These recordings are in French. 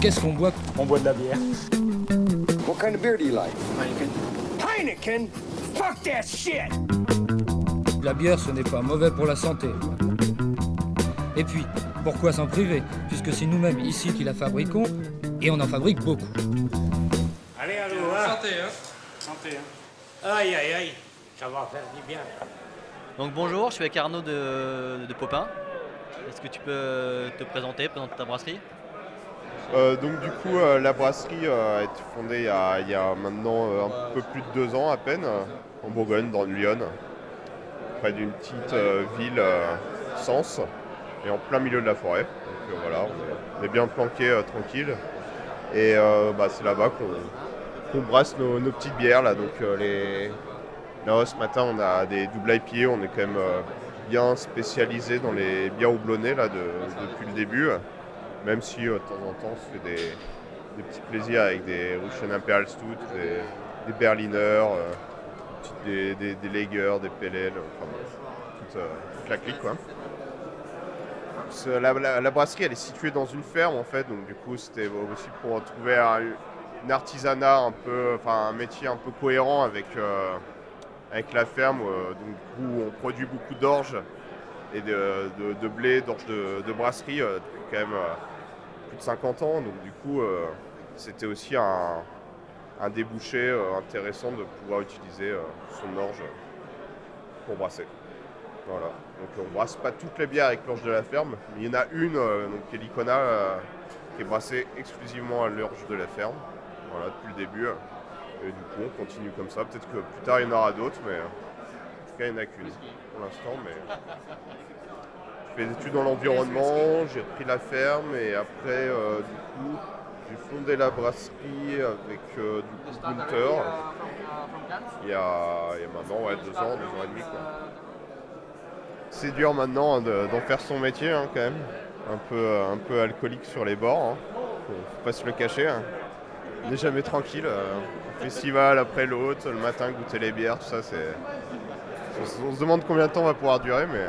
Qu'est-ce qu'on boit? On boit de la bière. What kind of beer do you like? Heineken. Heineken? Fuck that shit! La bière, ce n'est pas mauvais pour la santé. Et puis, pourquoi s'en priver? Puisque c'est nous-mêmes ici qui la fabriquons, et on en fabrique beaucoup. Allez, allô, Santé, hein Santé, hein Aïe, aïe, aïe, ça va faire du bien. Donc bonjour, je suis avec Arnaud de, de Popin. Est-ce que tu peux te présenter, présenter ta brasserie? Euh, donc du coup, euh, la brasserie euh, a été fondée il y a, maintenant un peu plus de deux ans à peine, en Bourgogne, dans Lyon, près d'une petite ville, Sens, et en plein milieu de la forêt. Donc voilà, on est, bien planqué, tranquille. Et bah, c'est là-bas qu'on brasse nos, petites bières. Là. Donc les... là, ce matin, on a des double IPA, on est quand même bien spécialisé dans les bières houblonnées là, de- depuis le début. Même si euh, de temps en temps on se fait des, petits plaisirs avec des Russian Imperial Stout, des, des Berliner, euh, des, des, des Lager, des PLL, enfin toute, euh, la clique quoi. La, brasserie elle est située dans une ferme en fait, donc du coup c'était aussi pour trouver un, artisanat un peu, enfin un métier un peu cohérent avec, euh, avec la ferme, euh, donc coup on produit beaucoup d'orge et de, blé, d'orge de, de brasserie euh, quand même euh, plus de 50 ans. Donc du coup, euh, c'était aussi un, un débouché euh, intéressant de pouvoir utiliser euh, son orge pour brasser. Voilà. Donc on brasse pas toutes les bières avec l'orge de la ferme, mais il y en a une, donc qui est l'Icona, qui est brassée exclusivement à l'orge de la ferme. Voilà, depuis le début. Et du coup, on continue comme ça. Peut-être que plus tard, il y en aura d'autres, mais en tout cas, il n'y en a qu'une pour l'instant. Mais je fais des études dans l'environnement, j'ai repris la ferme et après, euh, du coup, j'ai fondé la brasserie avec euh, du coup Gunther il y, a, il y a maintenant ouais, deux ans, deux ans et demi. quoi. C'est dur maintenant hein, de- d'en faire son métier hein, quand même. Un peu, euh, un peu alcoolique sur les bords. Hein. Faut, faut pas se le cacher. hein. On n'est jamais tranquille. euh, festival après l'autre, le matin goûter les bières, tout ça, c'est. On, se- on se demande combien de temps on va pouvoir durer, mais.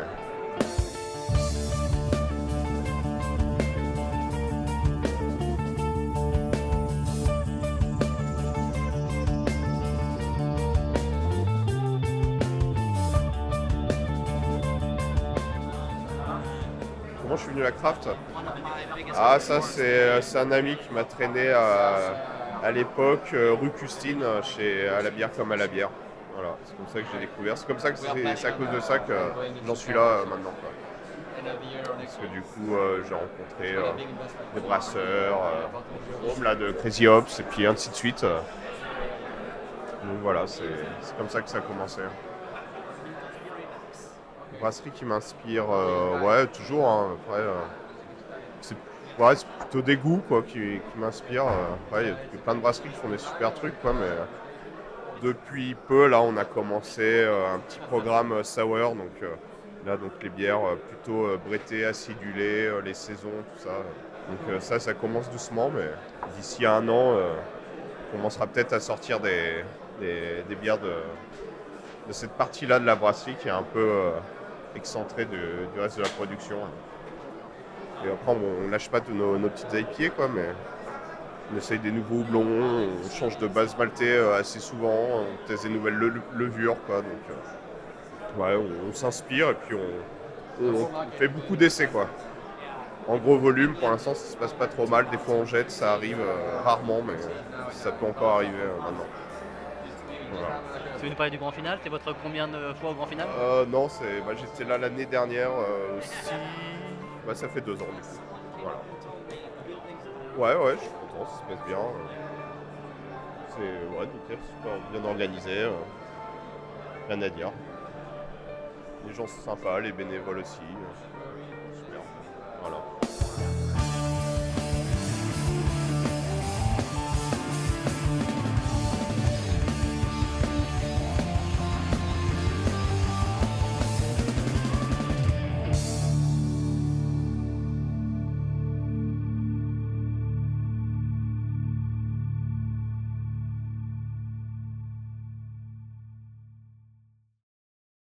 Comment je suis venu à Craft Ah, ça, c'est c'est un ami qui m'a traîné à, à l'époque, euh, rue Custine, euh, chez À la bière comme à la bière. Voilà, c'est comme ça que j'ai découvert. C'est comme ça que c'est à cause de ça que j'en suis là euh, maintenant. quoi. Parce que du coup, euh, j'ai rencontré euh, des brasseurs, euh, là, de Crazy Hops, et puis ainsi de suite. euh. Donc voilà, c'est c'est comme ça que ça a commencé. Brasserie qui m'inspire, euh, ouais, toujours. hein, après, euh, c'est plutôt des goûts quoi, qui, m'inspirent. euh. Il y a plein de brasseries qui font des super trucs, quoi, mais depuis peu, là, on a commencé un petit programme sour, donc là, donc les bières plutôt brettées, acidulées, les saisons, tout ça. Donc ça, ça commence doucement, mais d'ici un an, on commencera peut-être à sortir des, des- bières de, de cette partie-là de la brasserie qui est un peu excentrée de- du reste de la production. Et après, on, on lâche pas de nos, nos petites quoi, mais on essaye des nouveaux houblons, on change de base maltais euh, assez souvent, on teste des nouvelles le- levures, quoi. Donc, euh, ouais, on, s'inspire et puis on, fait beaucoup d'essais, quoi. En gros volume, pour l'instant, ça se passe pas trop mal. Des fois, on jette, ça arrive euh, rarement, mais ça peut encore arriver maintenant. Voilà. Tu veux nous parler du grand final? C'est votre combien de fois au grand final? Euh, non, c'est, bah, j'étais là l'année dernière euh, aussi. Bah, ça fait deux ans. Voilà. Ouais, ouais, je suis content, ça se passe bien. euh. C'est ouais, nickel, super bien organisé. euh. Rien à dire. Les gens sont sympas, les bénévoles aussi. euh.